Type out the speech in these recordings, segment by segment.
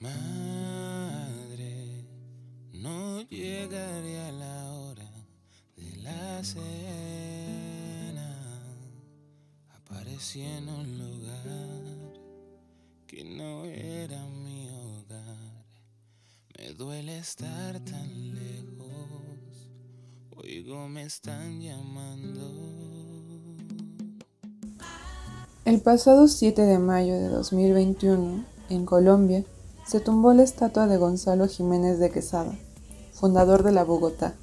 Madre, no llegaré a la hora de la cena. Aparecí en un lugar que no era mi hogar. Me duele estar tan lejos. Oigo, me están llamando. El pasado 7 de mayo de 2021, en Colombia, se tumbó la estatua de Gonzalo Jiménez de Quesada, fundador de la Bogotá,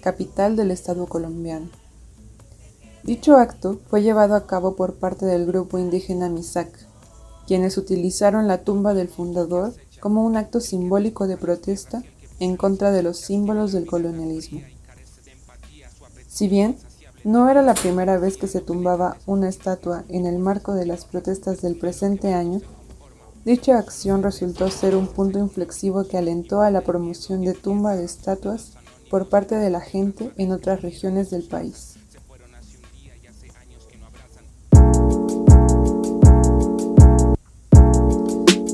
capital del Estado colombiano. Dicho acto fue llevado a cabo por parte del grupo indígena Misak, quienes utilizaron la tumba del fundador como un acto simbólico de protesta en contra de los símbolos del colonialismo. Si bien no era la primera vez que se tumbaba una estatua en el marco de las protestas del presente año, Dicha acción resultó ser un punto inflexivo que alentó a la promoción de tumba de estatuas por parte de la gente en otras regiones del país.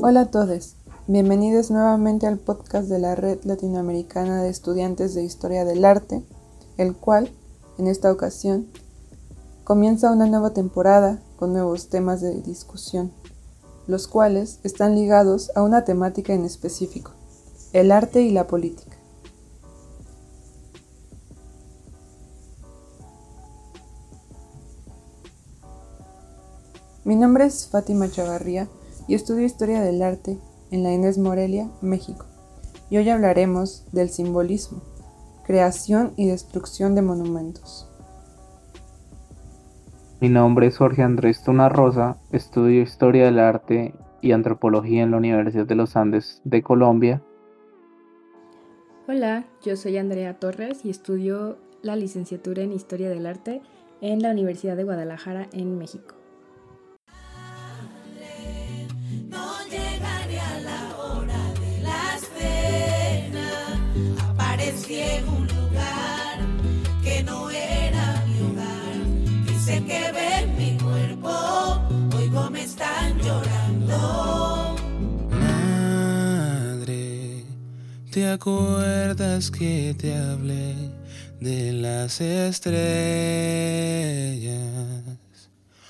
Hola a todos, bienvenidos nuevamente al podcast de la Red Latinoamericana de Estudiantes de Historia del Arte, el cual, en esta ocasión, comienza una nueva temporada con nuevos temas de discusión los cuales están ligados a una temática en específico, el arte y la política. Mi nombre es Fátima Chavarría y estudio Historia del Arte en la Inés Morelia, México. Y hoy hablaremos del simbolismo, creación y destrucción de monumentos. Mi nombre es Jorge Andrés Tuna Rosa, estudio Historia del Arte y Antropología en la Universidad de los Andes de Colombia. Hola, yo soy Andrea Torres y estudio la licenciatura en Historia del Arte en la Universidad de Guadalajara en México. ¿Te acuerdas que te hablé de las estrellas?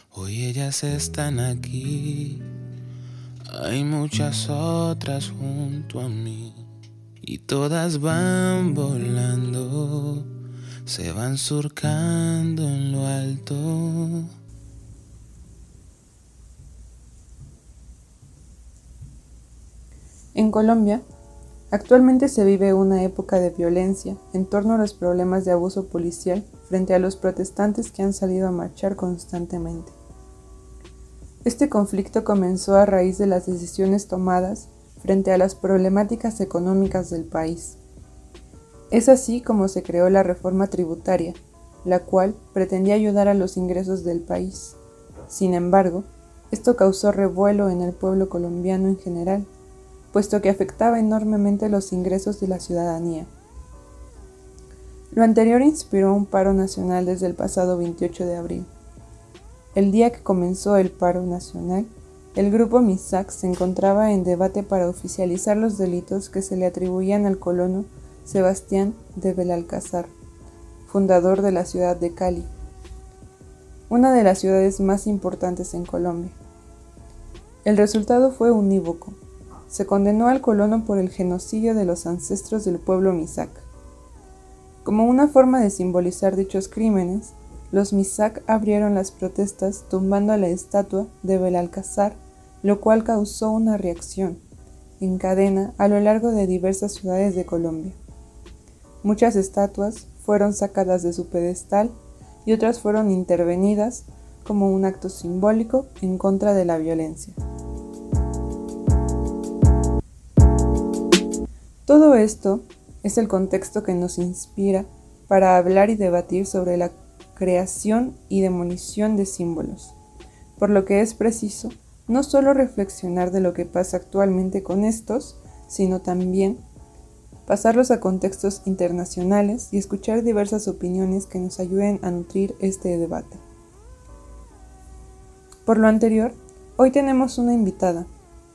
Hoy ellas están aquí. Hay muchas otras junto a mí. Y todas van volando. Se van surcando en lo alto. En Colombia, Actualmente se vive una época de violencia en torno a los problemas de abuso policial frente a los protestantes que han salido a marchar constantemente. Este conflicto comenzó a raíz de las decisiones tomadas frente a las problemáticas económicas del país. Es así como se creó la reforma tributaria, la cual pretendía ayudar a los ingresos del país. Sin embargo, esto causó revuelo en el pueblo colombiano en general puesto que afectaba enormemente los ingresos de la ciudadanía. Lo anterior inspiró un paro nacional desde el pasado 28 de abril. El día que comenzó el paro nacional, el grupo MISAC se encontraba en debate para oficializar los delitos que se le atribuían al colono Sebastián de Belalcázar, fundador de la ciudad de Cali, una de las ciudades más importantes en Colombia. El resultado fue unívoco se condenó al colono por el genocidio de los ancestros del pueblo Misak. Como una forma de simbolizar dichos crímenes, los Misak abrieron las protestas tumbando la estatua de Belalcázar, lo cual causó una reacción en cadena a lo largo de diversas ciudades de Colombia. Muchas estatuas fueron sacadas de su pedestal y otras fueron intervenidas como un acto simbólico en contra de la violencia. Todo esto es el contexto que nos inspira para hablar y debatir sobre la creación y demolición de símbolos, por lo que es preciso no solo reflexionar de lo que pasa actualmente con estos, sino también pasarlos a contextos internacionales y escuchar diversas opiniones que nos ayuden a nutrir este debate. Por lo anterior, hoy tenemos una invitada,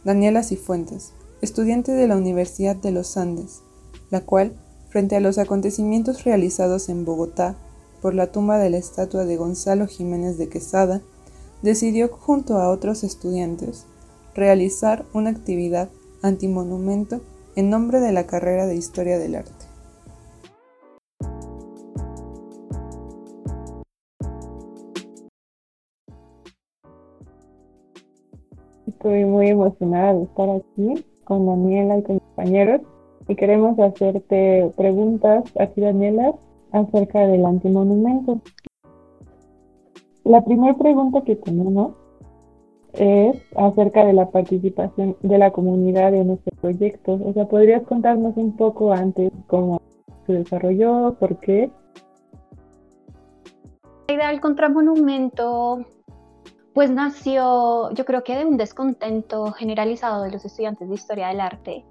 Daniela Cifuentes, estudiante de la Universidad de los Andes, la cual, frente a los acontecimientos realizados en Bogotá por la tumba de la estatua de Gonzalo Jiménez de Quesada, decidió junto a otros estudiantes realizar una actividad antimonumento en nombre de la carrera de Historia del Arte. Estoy muy emocionada de estar aquí con Daniela y con compañeros y queremos hacerte preguntas aquí, Daniela, acerca del antimonumento. La primera pregunta que tenemos es acerca de la participación de la comunidad en este proyecto. O sea, ¿podrías contarnos un poco antes cómo se desarrolló, por qué? La idea del contramonumento pues nació yo creo que de un descontento generalizado de los estudiantes de historia del arte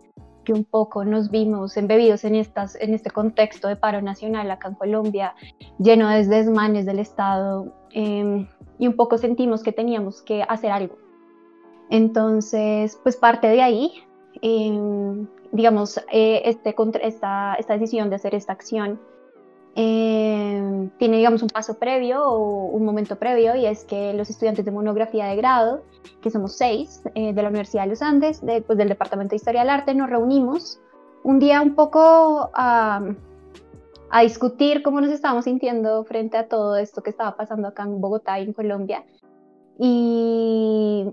que un poco nos vimos embebidos en, este contexto de paro nacional acá en Colombia, lleno de desmanes del Estado, em, y un poco sentimos que teníamos que hacer algo. Entonces, pues parte de ahí, em, digamos, eh, este, esta, esta decisión de hacer esta acción eh, tiene, digamos, un paso previo o un momento previo y es que los estudiantes de monografía de grado, que somos seis eh, de la Universidad de los Andes, de, pues, del Departamento de Historia del Arte, nos reunimos un día un poco a, a discutir cómo nos estábamos sintiendo frente a todo esto que estaba pasando acá en Bogotá y en Colombia. Y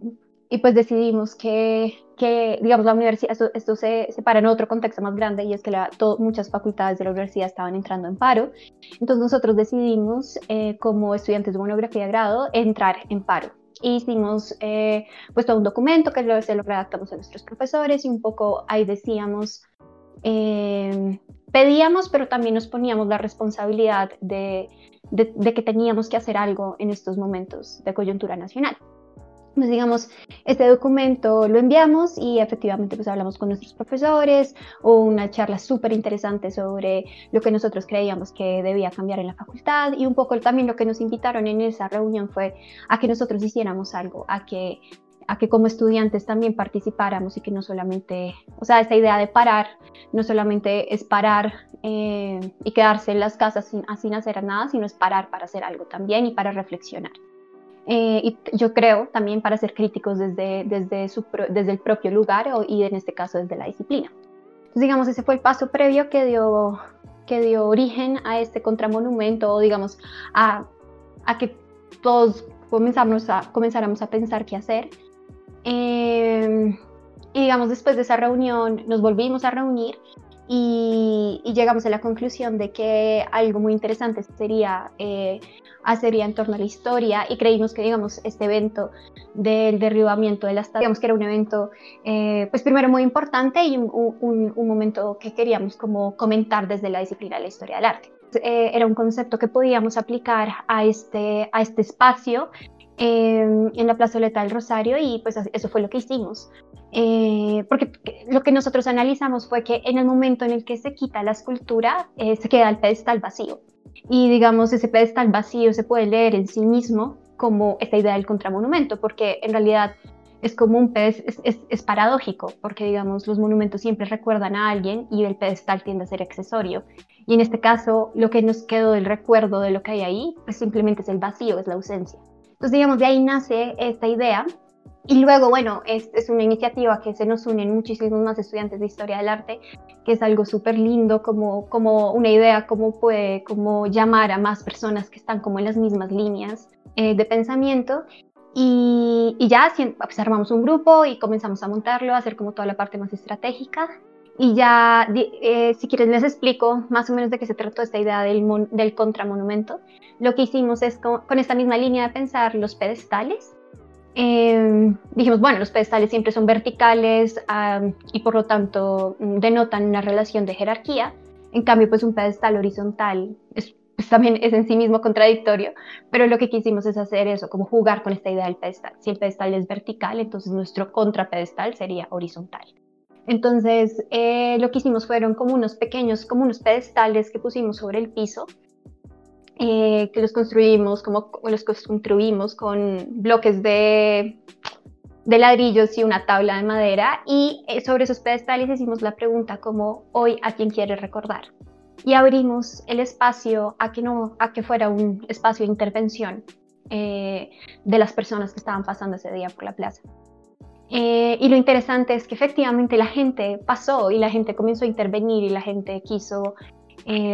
y pues decidimos que, que, digamos, la universidad, esto, se separa en otro contexto más grande y es que la, muchas facultades de la universidad estaban entrando en paro. Entonces nosotros decidimos, eh, como estudiantes de monografía de grado, entrar en paro. hicimos eh, pues todo un documento que luego se lo redactamos a nuestros profesores y un poco ahí decíamos, eh, pedíamos, pero también nos poníamos la responsabilidad de, de, de que teníamos que hacer algo en estos momentos de coyuntura nacional pues digamos, este documento lo enviamos y efectivamente pues hablamos con nuestros profesores o una charla súper interesante sobre lo que nosotros creíamos que debía cambiar en la facultad y un poco también lo que nos invitaron en esa reunión fue a que nosotros hiciéramos algo, a que a que como estudiantes también participáramos y que no solamente, o sea, esta idea de parar, no solamente es parar eh, y quedarse en las casas sin, sin hacer nada, sino es parar para hacer algo también y para reflexionar. Eh, y yo creo también para ser críticos desde, desde, su, desde el propio lugar y en este caso desde la disciplina. Entonces, digamos, ese fue el paso previo que dio, que dio origen a este contramonumento o digamos a, a que todos comenzamos a, comenzáramos a pensar qué hacer. Eh, y digamos, después de esa reunión nos volvimos a reunir y, llegamos a la conclusión de que algo muy interesante sería eh, hacer en torno a la historia y creímos que, digamos, este evento del derribamiento de la estatua, digamos que era un evento, eh, pues primero muy importante y un, momento que queríamos como comentar desde la disciplina de la historia del arte. Eh, era un concepto que podíamos aplicar a este, a este espacio em, en la plazoleta del Rosario y pues eso fue lo que hicimos. Eh, porque lo que nosotros analizamos fue que en el momento en el que se quita la escultura, se queda el pedestal vacío. Y digamos, ese pedestal vacío se puede leer en sí mismo como esta idea del contramonumento, porque en realidad es como un pedestal, es, paradójico, porque digamos, los monumentos siempre recuerdan a alguien y el pedestal tiende a ser accesorio. Y en este caso, lo que nos quedó del recuerdo de lo que hay ahí, pues simplemente es el vacío, es la ausencia. Entonces, digamos, de ahí nace esta idea y luego, bueno, es, es, una iniciativa que se nos unen muchísimos más estudiantes de historia del arte, que es algo súper lindo, como, como una idea, cómo puede como llamar a más personas que están como en las mismas líneas eh, de pensamiento. Y, y ya pues, armamos un grupo y comenzamos a montarlo, a hacer como toda la parte más estratégica. Y ya, eh, si quieren, les explico más o menos de qué se trató esta idea del, del contramonumento. Lo que hicimos es con, con esta misma línea de pensar los pedestales Em, dijimos, bueno, los pedestales siempre son verticales y por lo tanto mm, denotan una relación de jerarquía. En cambio, pues un pedestal horizontal es, pues, también es en sí mismo contradictorio, pero lo que quisimos es hacer eso, como jugar con esta idea del pedestal. Si el pedestal es vertical, entonces nuestro contrapedestal sería horizontal. Entonces, eh, lo que hicimos fueron como unos pequeños, como unos pedestales que pusimos sobre el piso eh, que los construimos, como los construimos con bloques de, de ladrillos y una tabla de madera y eh, sobre esos pedestales hicimos la pregunta como hoy a quién quiere recordar y abrimos el espacio a que no a que fuera un espacio de intervención de las personas que estaban pasando ese día por la plaza. Eh, y lo interesante es que efectivamente la gente pasó y la gente comenzó a intervenir y la gente quiso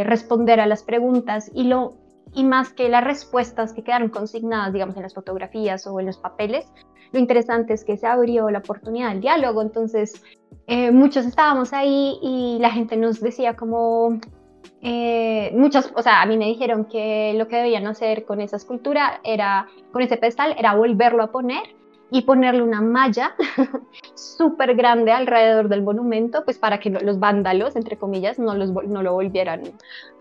responder a las preguntas y lo y más que las respuestas que quedaron consignadas, digamos, en las fotografías o en los papeles, lo interesante es que se abrió la oportunidad del diálogo, entonces eh, muchos estábamos ahí y la gente nos decía como, eh, muchas, o sea, a mí me dijeron que lo que debían hacer con esa escultura era, con ese pedestal, era volverlo a poner y ponerle una malla súper grande alrededor del monumento, pues para que los vándalos, entre comillas, no, los, no lo volvieran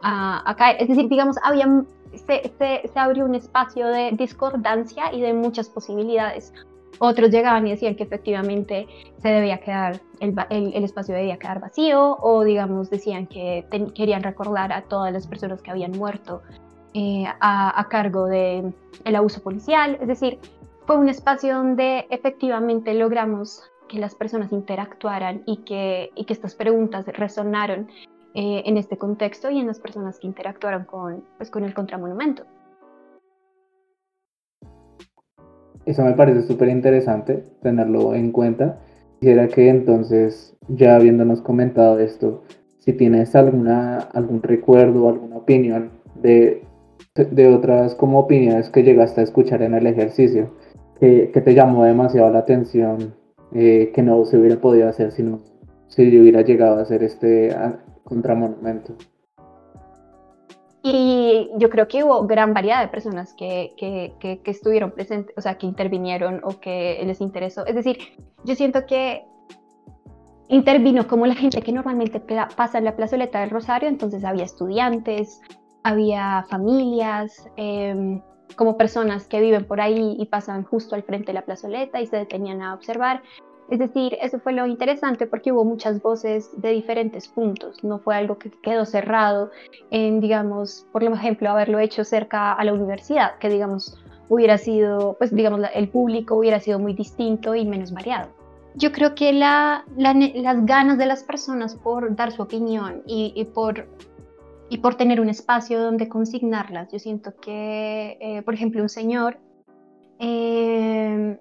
a, a, caer. Es decir, digamos, había, se, se, se, abrió un espacio de discordancia y de muchas posibilidades. Otros llegaban y decían que efectivamente se debía quedar, el, el, espacio debía quedar vacío, o digamos decían que querían recordar a todas las personas que habían muerto eh, a, a, cargo del el abuso policial. Es decir, fue un espacio donde efectivamente logramos que las personas interactuaran y que, y que estas preguntas resonaron eh, en este contexto y en las personas que interactuaron con, pues, con el contramonumento. Eso me parece súper interesante tenerlo en cuenta. Quisiera que entonces, ya habiéndonos comentado esto, si tienes alguna, algún recuerdo, alguna opinión de, de otras como opiniones que llegaste a escuchar en el ejercicio, que, que te llamó demasiado la atención, eh, que no se hubiera podido hacer si no si hubiera llegado a hacer este contramonumento. Y yo creo que hubo gran variedad de personas que, que, que, estuvieron presentes, o sea, que intervinieron o que les interesó. Es decir, yo siento que intervino como la gente que normalmente pasa en la plazoleta del Rosario, entonces había estudiantes, había familias, eh, como personas que viven por ahí y pasan justo al frente de la plazoleta y se detenían a observar. Es decir, eso fue lo interesante porque hubo muchas voces de diferentes puntos, no fue algo que quedó cerrado en, digamos, por ejemplo, haberlo hecho cerca a la universidad, que, digamos, hubiera sido, pues, digamos, el público hubiera sido muy distinto y menos variado. Yo creo que la, las ganas de las personas por dar su opinión y, y, por, y por tener un espacio donde consignarlas. Yo siento que, eh, por ejemplo, un señor eh,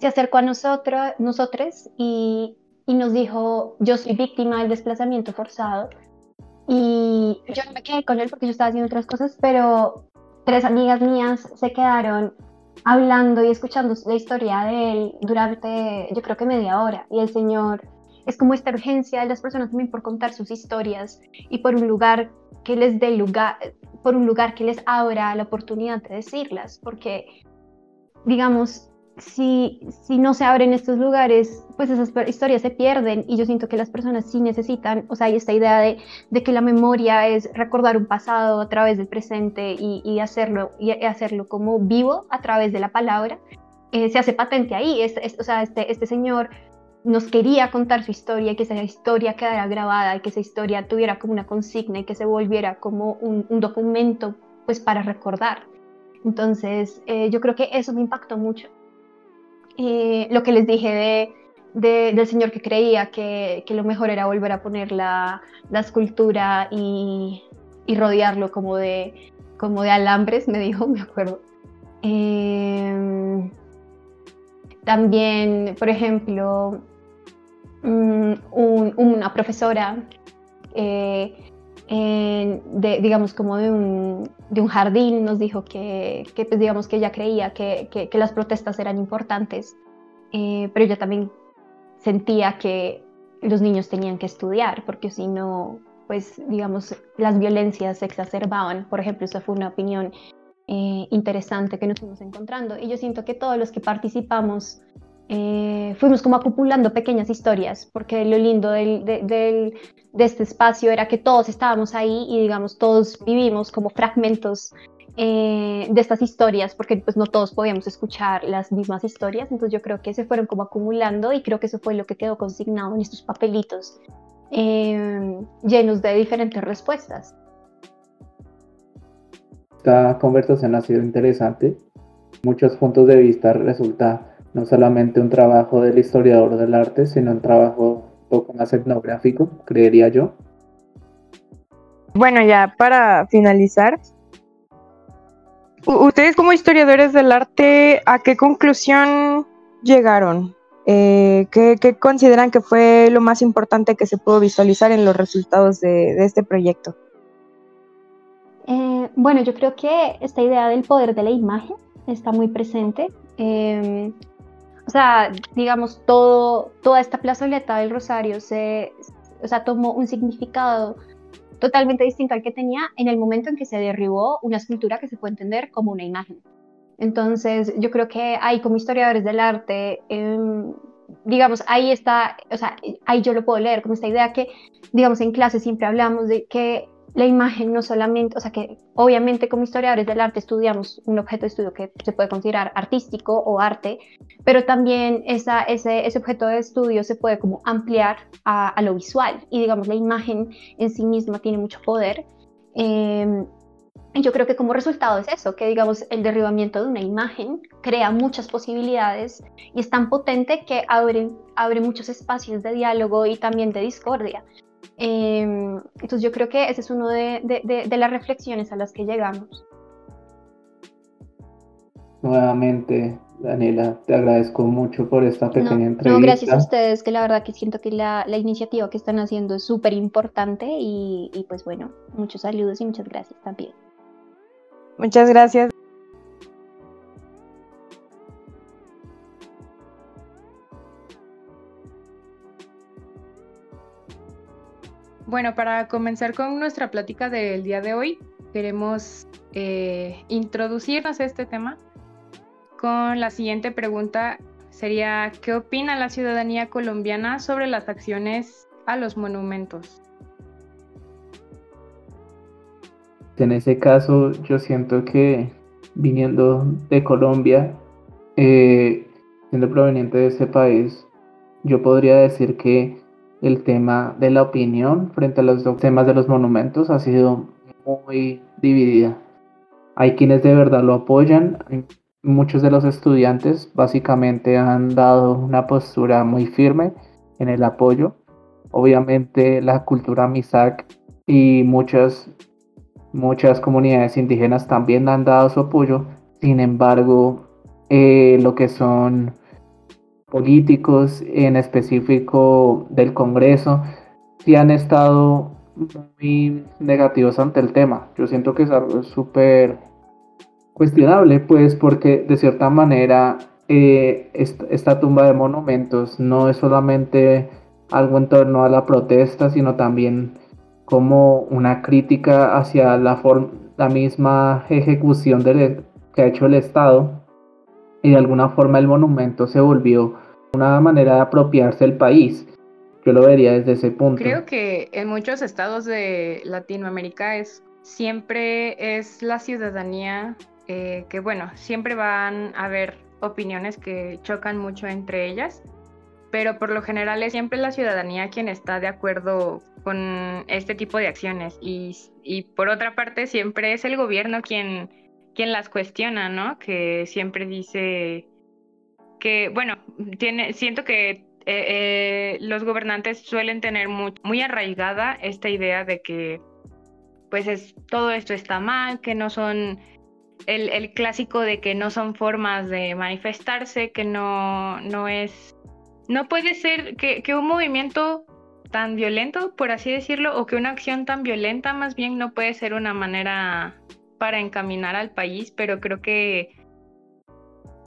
se acercó a nosotros, nosotros y, y, nos dijo, yo soy víctima del desplazamiento forzado. Y yo no me quedé con él porque yo estaba haciendo otras cosas, pero tres amigas mías se quedaron hablando y escuchando la historia de él durante, yo creo que media hora. Y el señor, es como esta urgencia de las personas también por contar sus historias y por un lugar que les dé lugar, por un lugar que les abra la oportunidad de decirlas, porque digamos, si, si no se abren estos lugares, pues esas historias se pierden y yo siento que las personas sí necesitan, o sea, hay esta idea de, de que la memoria es recordar un pasado a través del presente y, hacerlo, y hacerlo como vivo a través de la palabra, eh, se hace patente ahí, es, es, o sea, este, este señor nos quería contar su historia, que esa historia quedara grabada que esa historia tuviera como una consigna y que se volviera como un, documento pues para recordar. Entonces, eh, yo creo que eso me impactó mucho lo que les dije de, de, del señor que creía que, lo mejor era volver a poner la, la escultura y, y, rodearlo como de, como de alambres, me dijo, me acuerdo. Eh, también, por ejemplo, un, una profesora eh, de, digamos, como de un, jardín, nos dijo que, que, pues, digamos, que ella creía que, que, que las protestas eran importantes, eh, pero ella también sentía que los niños tenían que estudiar, porque si no, pues, digamos, las violencias se exacerbaban. Por ejemplo, esa fue una opinión eh, interesante que nos fuimos encontrando. Y yo siento que todos los que participamos eh, fuimos como acumulando pequeñas historias, porque lo lindo del, del, de este espacio era que todos estábamos ahí y digamos todos vivimos como fragmentos eh, de estas historias, porque pues no todos podíamos escuchar las mismas historias, entonces yo creo que se fueron como acumulando y creo que eso fue lo que quedó consignado en estos papelitos eh, llenos de diferentes respuestas. Esta conversación ha sido interesante, muchos puntos de vista resulta no solamente un trabajo del historiador del arte, sino un trabajo un poco más etnográfico, creería yo. Bueno, ya para finalizar, ustedes como historiadores del arte, ¿a qué conclusión llegaron? Eh, ¿qué, consideran que fue lo más importante que se pudo visualizar en los resultados de, este proyecto? Eh, bueno, yo creo que esta idea del poder de la imagen está muy presente. Em, o sea, digamos, todo, toda esta plazoleta del Rosario se, o sea, tomó un significado totalmente distinto al que tenía en el momento en que se derribó una escultura que se puede entender como una imagen. Entonces, yo creo que ahí como historiadores del arte, em, digamos, ahí está, o sea, ahí yo lo puedo leer, como esta idea que, digamos, en clase siempre hablamos de que la imagen no solamente, o sea, que obviamente como historiadores del arte estudiamos un objeto de estudio que se puede considerar artístico o arte, pero también esa, ese, ese objeto de estudio se puede como ampliar a, lo visual y, digamos, la imagen en sí misma tiene mucho poder. Eh, yo creo que como resultado es eso, que digamos el derribamiento de una imagen crea muchas posibilidades y es tan potente que abre, abre muchos espacios de diálogo y también de discordia. Em, entonces yo creo que ese es uno de, de, de, las reflexiones a las que llegamos. Nuevamente, Daniela, te agradezco mucho por esta pequeña entrevista. No, gracias a ustedes, que la verdad que siento que la, la iniciativa que están haciendo es súper importante y, y pues bueno, muchos saludos y muchas gracias también. Muchas gracias. Bueno, para comenzar con nuestra plática del día de hoy, queremos eh, introducirnos a este tema con la siguiente pregunta. Sería, ¿qué opina la ciudadanía colombiana sobre las acciones a los monumentos? En ese caso, yo siento que viniendo de Colombia, eh, siendo proveniente de ese país, yo podría decir que el tema de la opinión frente a los temas de los monumentos ha sido muy dividida. Hay quienes de verdad lo apoyan, muchos de los estudiantes básicamente han dado una postura muy firme en el apoyo. Obviamente la cultura MISAC y muchas Muchas comunidades indígenas también han dado su apoyo, sin embargo, eh, lo que son políticos, en específico del Congreso, sí han estado muy negativos ante el tema. Yo siento que es algo súper cuestionable, pues porque de cierta manera eh, esta, tumba de monumentos no es solamente algo en torno a la protesta, sino también como una crítica hacia la, la misma ejecución e, que ha hecho el Estado y de alguna forma el monumento se volvió una manera de apropiarse del país. Yo lo vería desde ese punto. Creo que en muchos estados de Latinoamérica es siempre es la ciudadanía eh, que bueno, siempre van a haber opiniones que chocan mucho entre ellas, pero por lo general es siempre la ciudadanía quien está de acuerdo con este tipo de acciones. Y, y, por otra parte, siempre es el gobierno quien, quien las cuestiona, ¿no? Que siempre dice que, bueno, tiene, siento que eh, eh, los gobernantes suelen tener muy, arraigada esta idea de que, pues, es, todo esto está mal, que no son el, clásico de que no son formas de manifestarse, que no, no es, no puede ser que un movimiento tan violento, por así decirlo, o que una acción tan violenta más bien no puede ser una manera para encaminar al país, pero creo que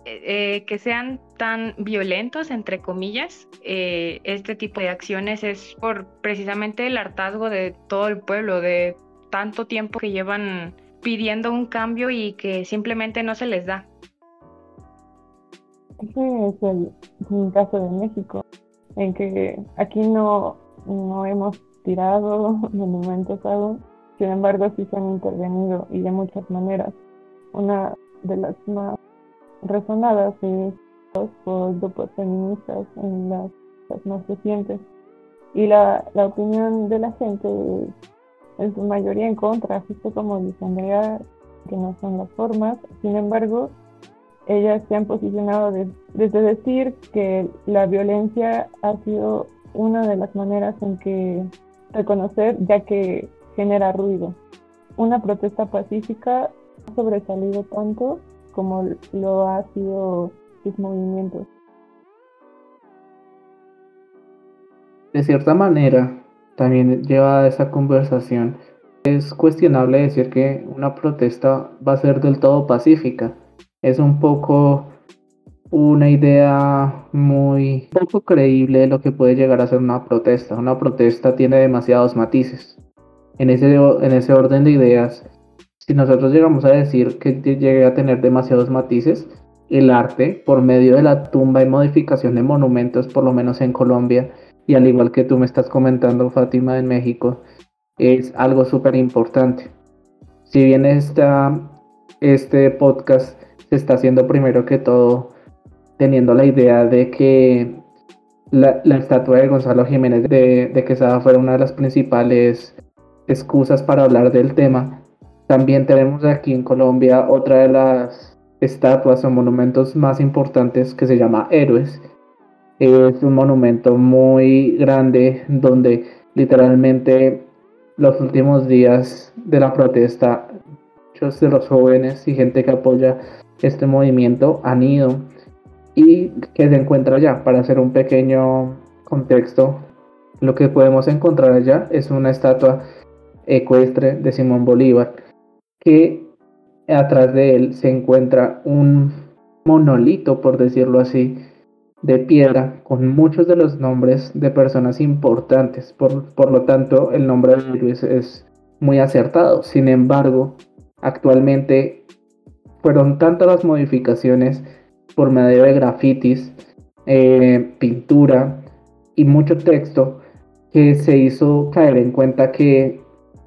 eh, eh, que sean tan violentos, entre comillas, eh, este tipo de acciones es por precisamente el hartazgo de todo el pueblo, de tanto tiempo que llevan pidiendo un cambio y que simplemente no se les da. Ese es el caso de México, en que aquí no, no hemos tirado monumentos aún, sin embargo sí se han intervenido y de muchas maneras. Una de las más resonadas es por grupos feministas en las, más recientes. Y la, la, opinión de la gente es en su mayoría en contra, justo como dice Andrea, que no son las formas. Sin embargo, ellas se han posicionado desde decir que la violencia ha sido una de las maneras en que reconocer ya que genera ruido. Una protesta pacífica ha sobresalido tanto como lo ha sido sus movimientos. De cierta manera, también lleva a esa conversación, es cuestionable decir que una protesta va a ser del todo pacífica. Es un poco una idea muy poco creíble de lo que puede llegar a ser una protesta. Una protesta tiene demasiados matices. En ese, en ese orden de ideas, si nosotros llegamos a decir que llegue a tener demasiados matices, el arte, por medio de la tumba y modificación de monumentos, por lo menos en Colombia, y al igual que tú me estás comentando, Fátima, en México, es algo súper importante. Si bien esta, este podcast se está haciendo primero que todo teniendo la idea de que la, estatua de Gonzalo Jiménez de, de Quesada fuera una de las principales excusas para hablar del tema, también tenemos aquí en Colombia otra de las estatuas o monumentos más importantes que se llama Héroes, es un monumento muy grande donde literalmente los últimos días de la protesta, muchos de los jóvenes y gente que apoya este movimiento han ido y que se encuentra allá. Para hacer un pequeño contexto, lo que podemos encontrar allá es una estatua ecuestre de Simón Bolívar que atrás de él se encuentra un monolito, por decirlo así, de piedra con muchos de los nombres de personas importantes. Por, lo tanto, el nombre de Luis es muy acertado. Sin embargo, actualmente fueron tantas las modificaciones por medio de grafitis, eh, pintura y mucho texto que se hizo caer en cuenta que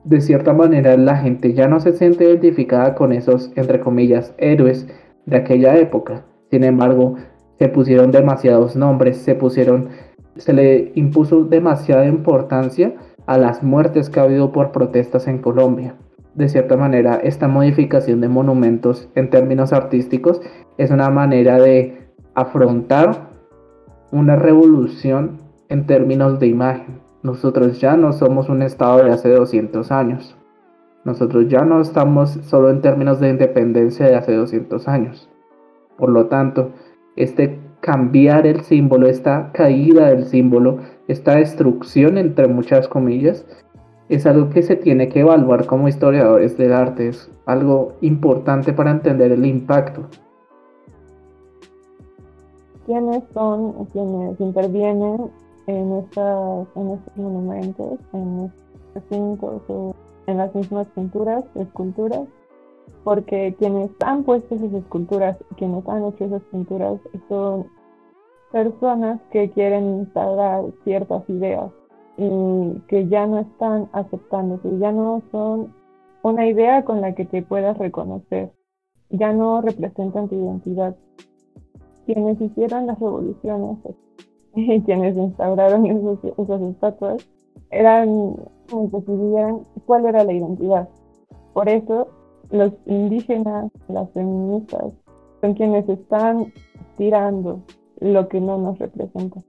de cierta manera la gente ya no se siente identificada con esos, entre comillas, héroes de aquella época. Sin embargo, se pusieron demasiados nombres, se pusieron, se le impuso demasiada importancia a las muertes que ha habido por protestas en Colombia. De cierta manera, esta modificación de monumentos en términos artísticos es una manera de afrontar una revolución en términos de imagen. Nosotros ya no somos un estado de hace 200 años. Nosotros ya no estamos solo en términos de independencia de hace 200 años. Por lo tanto, este cambiar el símbolo, esta caída del símbolo, esta destrucción entre muchas comillas, es algo que se tiene que evaluar como historiadores del arte, es algo importante para entender el impacto. ¿Quiénes son quienes intervienen en, estas, en estos monumentos, en estos recintos o en las mismas pinturas, esculturas? porque quienes han puesto esas esculturas, quienes han hecho esas pinturas, son personas que quieren instalar ciertas ideas y que ya no están aceptando, que ya no son una idea con la que te puedas reconocer, ya no representan tu identidad. Quienes hicieron las revoluciones y quienes instauraron esas estatuas eran quienes decidieran cuál era la identidad. Por eso los indígenas, las feministas, son quienes están tirando lo que no nos representa.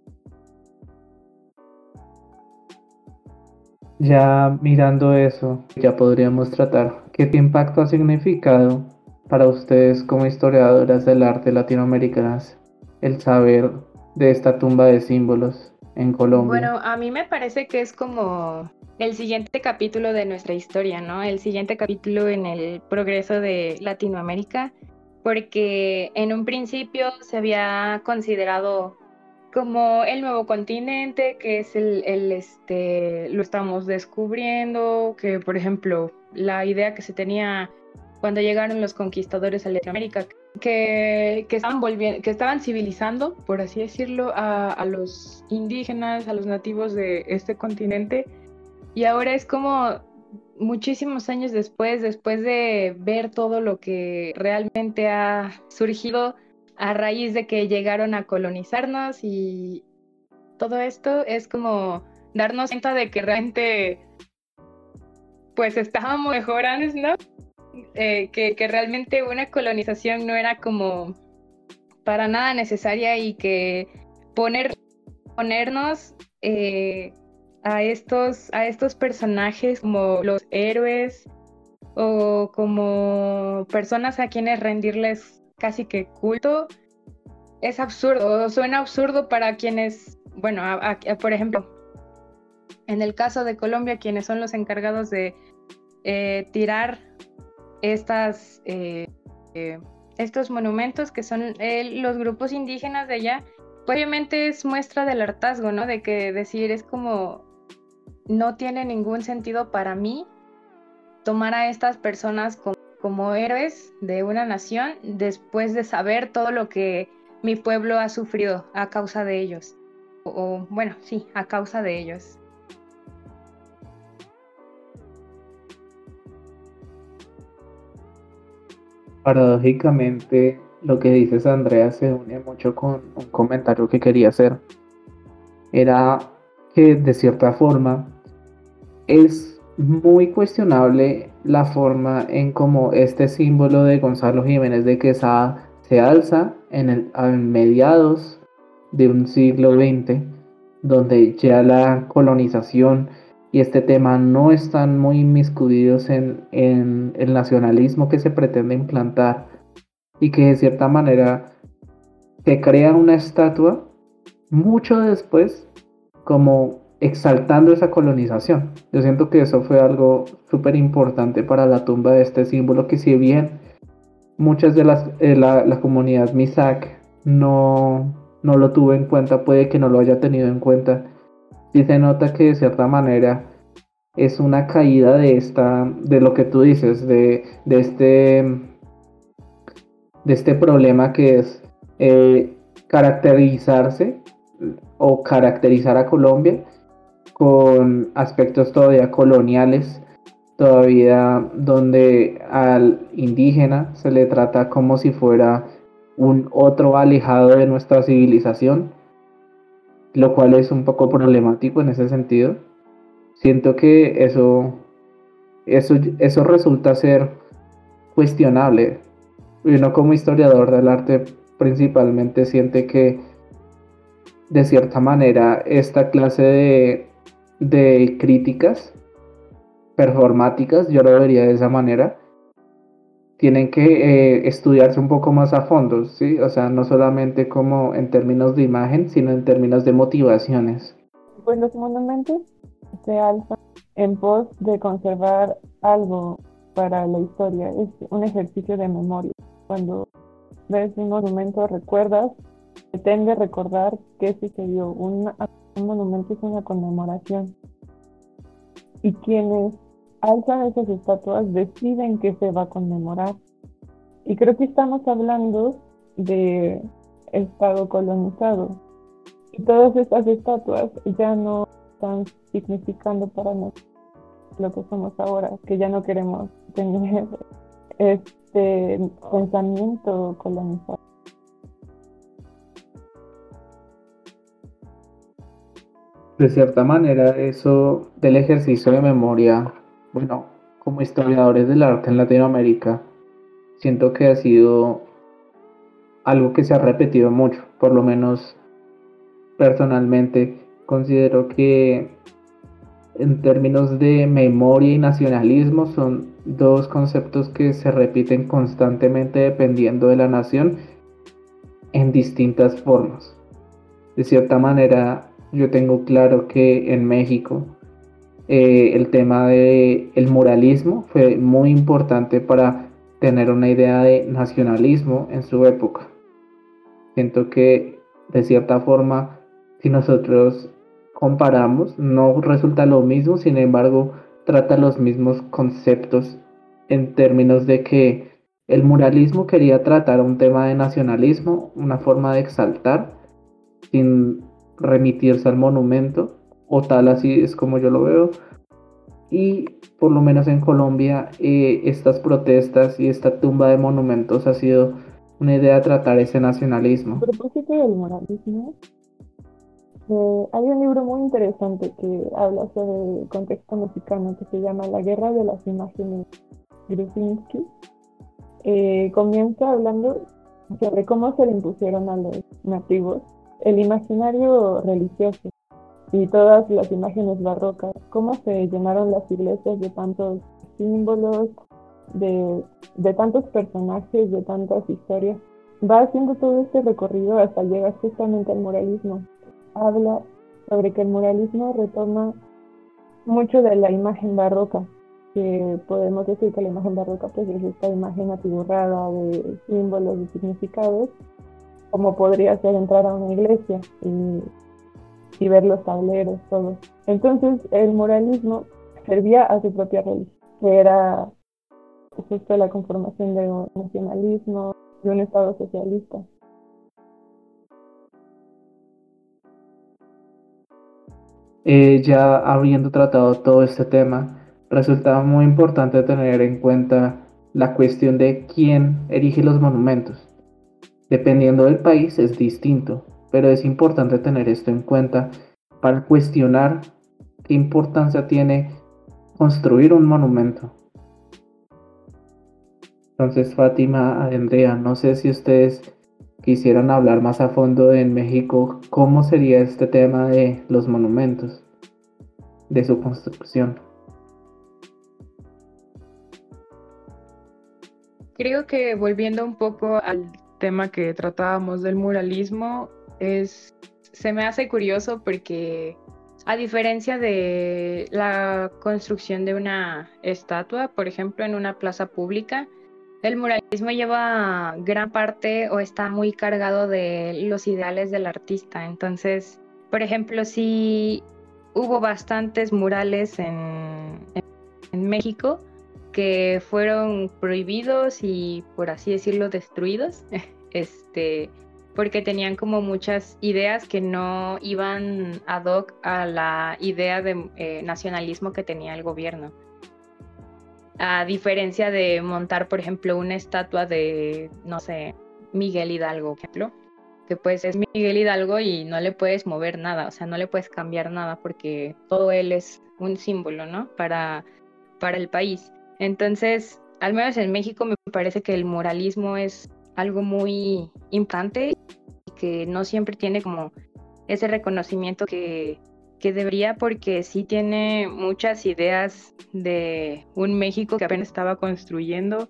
Ya mirando eso, ya podríamos tratar qué impacto ha significado para ustedes como historiadoras del arte latinoamericanas el saber de esta tumba de símbolos en Colombia. Bueno, a mí me parece que es como el siguiente capítulo de nuestra historia, ¿no? El siguiente capítulo en el progreso de Latinoamérica, porque en un principio se había considerado como el nuevo continente, que es el, el, este, lo estamos descubriendo, que por ejemplo, la idea que se tenía cuando llegaron los conquistadores a Latinoamérica, que, que estaban volviendo, que estaban civilizando, por así decirlo, a, a los indígenas, a los nativos de este continente, y ahora es como muchísimos años después, después de ver todo lo que realmente ha surgido a raíz de que llegaron a colonizarnos y todo esto es como darnos cuenta de que realmente pues estábamos mejor antes, ¿no? Eh, que, realmente una colonización no era como para nada necesaria y que poner, ponernos eh, a, estos, a estos personajes como los héroes o como personas a quienes rendirles casi que culto es absurdo, suena absurdo para quienes, bueno, por ejemplo, en el caso de Colombia, quienes son los encargados de eh, tirar estas, eh, eh, estos monumentos que son los grupos indígenas de allá, pues obviamente es muestra del hartazgo, ¿no? De que decir es como, no tiene ningún sentido para mí tomar a estas personas como, como héroes de una nación después de saber todo lo que mi pueblo ha sufrido a causa de ellos. O, bueno, sí, a causa de ellos. Paradójicamente, lo que dices Andrea se une mucho con un comentario que quería hacer. Era que de cierta forma es muy cuestionable la forma en cómo este símbolo de Gonzalo Jiménez de Quesada se alza en el, a mediados de un siglo XX, donde ya la colonización y este tema no están muy inmiscuidos en, en el nacionalismo que se pretende implantar y que de cierta manera se crea una estatua mucho después como exaltando esa colonización. Yo siento que eso fue algo súper importante para la tumba de este símbolo que si bien muchas de las eh, la, comunidad Misak no, no lo tuvo en cuenta, puede que no lo haya tenido en cuenta. Sí se nota que de cierta manera es una caída de esta, de lo que tú dices, de, de este, de este problema que es eh, caracterizarse o caracterizar a Colombia con aspectos todavía coloniales todavía donde al indígena se le trata como si fuera un otro alejado de nuestra civilización, lo cual es un poco problemático en ese sentido. Siento que eso, eso, eso resulta ser cuestionable. Uno como historiador del arte principalmente siente que de cierta manera esta clase de, de críticas performáticas, yo lo vería de esa manera, tienen que eh, estudiarse un poco más a fondo, ¿sí? O sea, no solamente como en términos de imagen, sino en términos de motivaciones. Pues los monumentos se alzan en pos de conservar algo para la historia, es un ejercicio de memoria. Cuando ves un monumento recuerdas, pretende recordar qué sucedió. un monumento es una conmemoración. Y quienes alzan esas estatuas deciden que se va a conmemorar. Y creo que estamos hablando de Estado colonizado. Y todas estas estatuas ya no están significando para nosotros lo que somos ahora, que ya no queremos tener este pensamiento colonizado. De cierta manera, eso del ejercicio de memoria bueno, como historiadores del arte en Latinoamérica, siento que ha sido algo que se ha repetido mucho, por lo menos personalmente considero que en términos de memoria y nacionalismo son dos conceptos que se repiten constantemente dependiendo de la nación en distintas formas. De cierta manera, yo tengo claro que en México eh, el tema del el muralismo fue muy importante para tener una idea de nacionalismo en su época. Siento que de cierta forma, si nosotros comparamos, no resulta lo mismo, sin embargo, trata los mismos conceptos en términos de que el muralismo quería tratar un tema de nacionalismo, una forma de exaltar, sin remitirse al monumento, o tal así es como yo lo veo. Y por lo menos en Colombia eh, estas protestas y esta tumba de monumentos ha sido una idea de tratar ese nacionalismo. A propósito del moralismo, eh, hay un libro muy interesante que habla sobre el contexto mexicano que se llama La Guerra de las Imágenes Grusinski. Eh, comienza hablando sobre cómo se le impusieron a los nativos el imaginario religioso y todas las imágenes barrocas, cómo se llenaron las iglesias de tantos símbolos, de, de tantos personajes, de tantas historias. Va haciendo todo este recorrido hasta llegar justamente al muralismo. Habla sobre que el muralismo retoma mucho de la imagen barroca, que podemos decir que la imagen barroca pues es esta imagen atiborrada de símbolos y significados, como podría ser entrar a una iglesia y ver los tableros, todo. Entonces el moralismo servía a su propia religión, que era justo la conformación de un nacionalismo, de un Estado socialista. Eh, ya habiendo tratado todo este tema, resulta muy importante tener en cuenta la cuestión de quién erige los monumentos. Dependiendo del país es distinto, pero es importante tener esto en cuenta para cuestionar qué importancia tiene construir un monumento. Entonces, Fátima, Andrea, no sé si ustedes quisieran hablar más a fondo en México, ¿cómo sería este tema de los monumentos, de su construcción? Creo que volviendo un poco al tema que tratábamos del muralismo, es, se me hace curioso porque a diferencia de la construcción de una estatua, por ejemplo, en una plaza pública, el muralismo lleva gran parte o está muy cargado de los ideales del artista. Entonces, por ejemplo, si hubo bastantes murales en, en México que fueron prohibidos y, por así decirlo, destruidos, este, porque tenían como muchas ideas que no iban ad hoc a la idea de eh, nacionalismo que tenía el gobierno a diferencia de montar, por ejemplo, una estatua de, no sé, Miguel Hidalgo, ejemplo, que pues es Miguel Hidalgo y no le puedes mover nada, o sea, no le puedes cambiar nada porque todo él es un símbolo, ¿no? Para, para el país. Entonces, al menos en México me parece que el moralismo es algo muy importante y que no siempre tiene como ese reconocimiento que, que debería porque sí tiene muchas ideas de un México que apenas estaba construyendo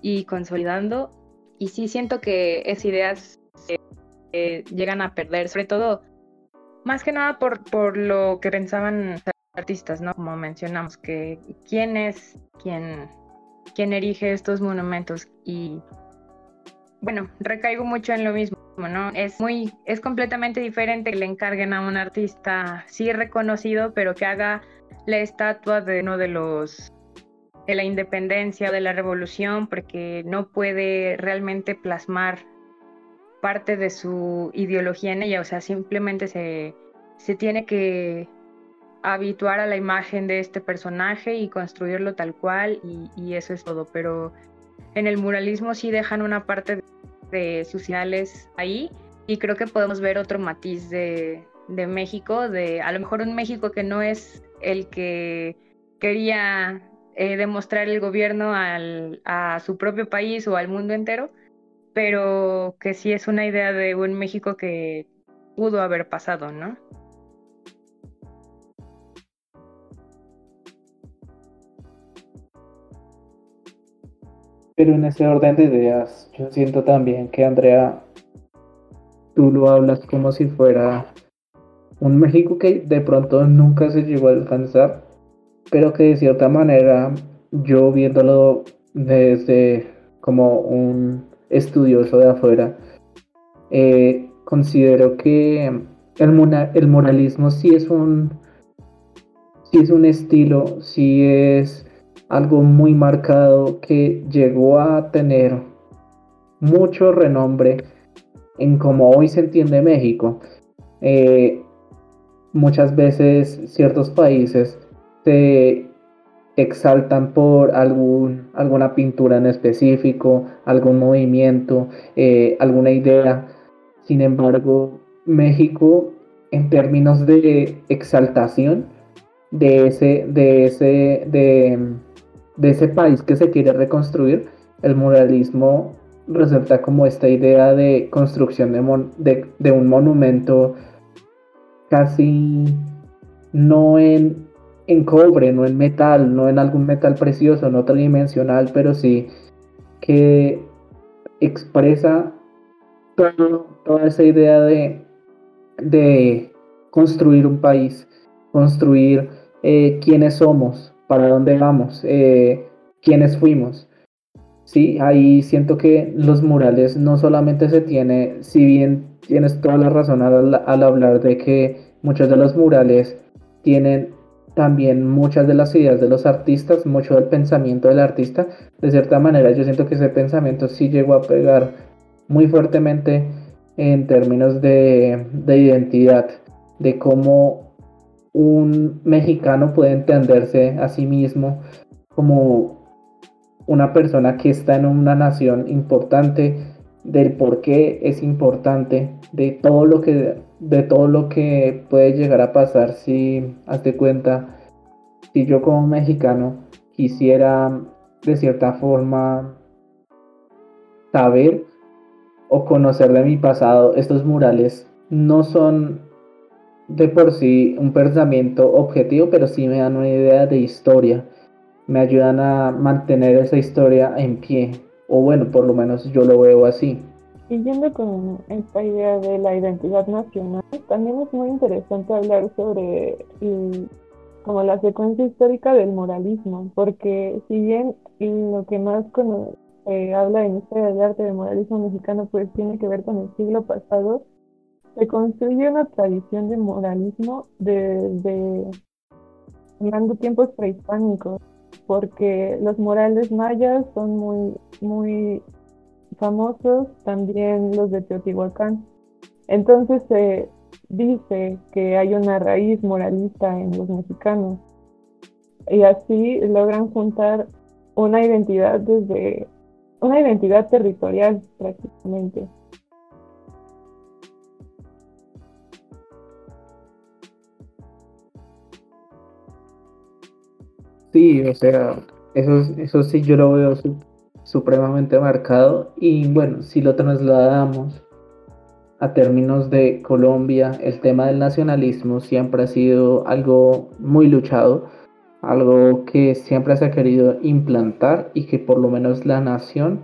y consolidando. Y sí siento que esas ideas se llegan a perder, sobre todo, más que nada por, por lo que pensaban artistas, ¿no? Como mencionamos, que quién es quien, quien erige estos monumentos. Y bueno, recaigo mucho en lo mismo ¿no? Es muy, es completamente diferente que le encarguen a un artista sí reconocido, pero que haga la estatua de uno de los de la independencia de la revolución, porque no puede realmente plasmar parte de su ideología en ella, o sea, simplemente se, se tiene que habituar a la imagen de este personaje y construirlo tal cual y, y eso es todo, pero en el muralismo sí dejan una parte de de sociales ahí y creo que podemos ver otro matiz de, México, de a lo mejor un México que no es el que quería eh, demostrar el gobierno a su propio país o al mundo entero, pero que sí es una idea de un México que pudo haber pasado, ¿no? Pero en ese orden de ideas, yo siento también que Andrea, tú lo hablas como si fuera un México que de pronto nunca se llegó a alcanzar, pero que de cierta manera yo viéndolo desde como un estudioso de afuera, eh, considero que el, el moralismo sí es un sí es un estilo, sí es algo muy marcado que llegó a tener mucho renombre en cómo hoy se entiende México. Eh, muchas veces ciertos países se exaltan por algún, alguna pintura en específico, algún movimiento, eh, alguna idea. Sin embargo, México, en términos de exaltación de ese, de ese, de, de ese país que se quiere reconstruir, el muralismo resulta como esta idea de construcción de, un monumento casi no en, en cobre, no en metal, no en algún metal precioso, no tridimensional, pero sí que expresa toda esa idea de, de construir un país, construir eh, quiénes somos, para dónde vamos, eh, quiénes fuimos. Sí, ahí siento que los murales no solamente se tiene, si bien tienes toda la razón al, al hablar de que muchos de los murales tienen también muchas de las ideas de los artistas, mucho del pensamiento del artista, de cierta manera yo siento que ese pensamiento sí llegó a pegar muy fuertemente en términos de, de identidad, de cómo un mexicano puede entenderse a sí mismo como una persona que está en una nación importante, del por qué es importante, de todo lo que, de todo lo que puede llegar a pasar si, hazte cuenta, si yo como mexicano quisiera de cierta forma saber o conocer de mi pasado, estos murales no son de por sí un pensamiento objetivo, pero sí me dan una idea de historia me ayudan a mantener esa historia en pie, o bueno, por lo menos yo lo veo así. Siguiendo con esta idea de la identidad nacional, también es muy interesante hablar sobre como la secuencia histórica del moralismo, porque si bien lo que más eh, habla en historia del arte del moralismo mexicano pues tiene que ver con el siglo pasado, se construye una tradición de moralismo desde de, tiempos prehispánicos porque los murales mayas son muy, muy famosos, también los de Teotihuacán. Entonces se dice que hay una raíz moralista en los mexicanos y así logran juntar una identidad desde una identidad territorial prácticamente. Sí, o sea, eso, eso sí yo lo veo supremamente marcado y bueno, si lo trasladamos a términos de Colombia, el tema del nacionalismo siempre ha sido algo muy luchado, algo que siempre se ha querido implantar y que por lo menos la nación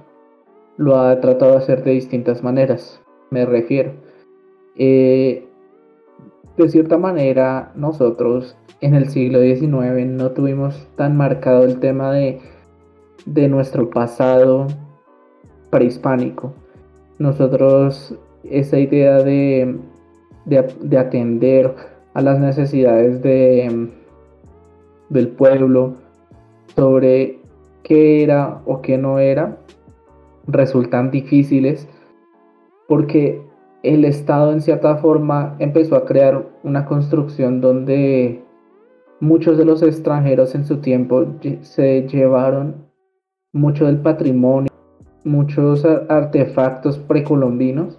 lo ha tratado de hacer de distintas maneras, me refiero. Eh, de cierta manera, nosotros en el siglo XIX no tuvimos tan marcado el tema de, de nuestro pasado prehispánico. Nosotros esa idea de, de, atender a las necesidades de, del pueblo sobre qué era o qué no era resultan difíciles porque el Estado en cierta forma empezó a crear una construcción donde Muchos de los extranjeros en su tiempo se llevaron mucho del patrimonio, muchos artefactos precolombinos,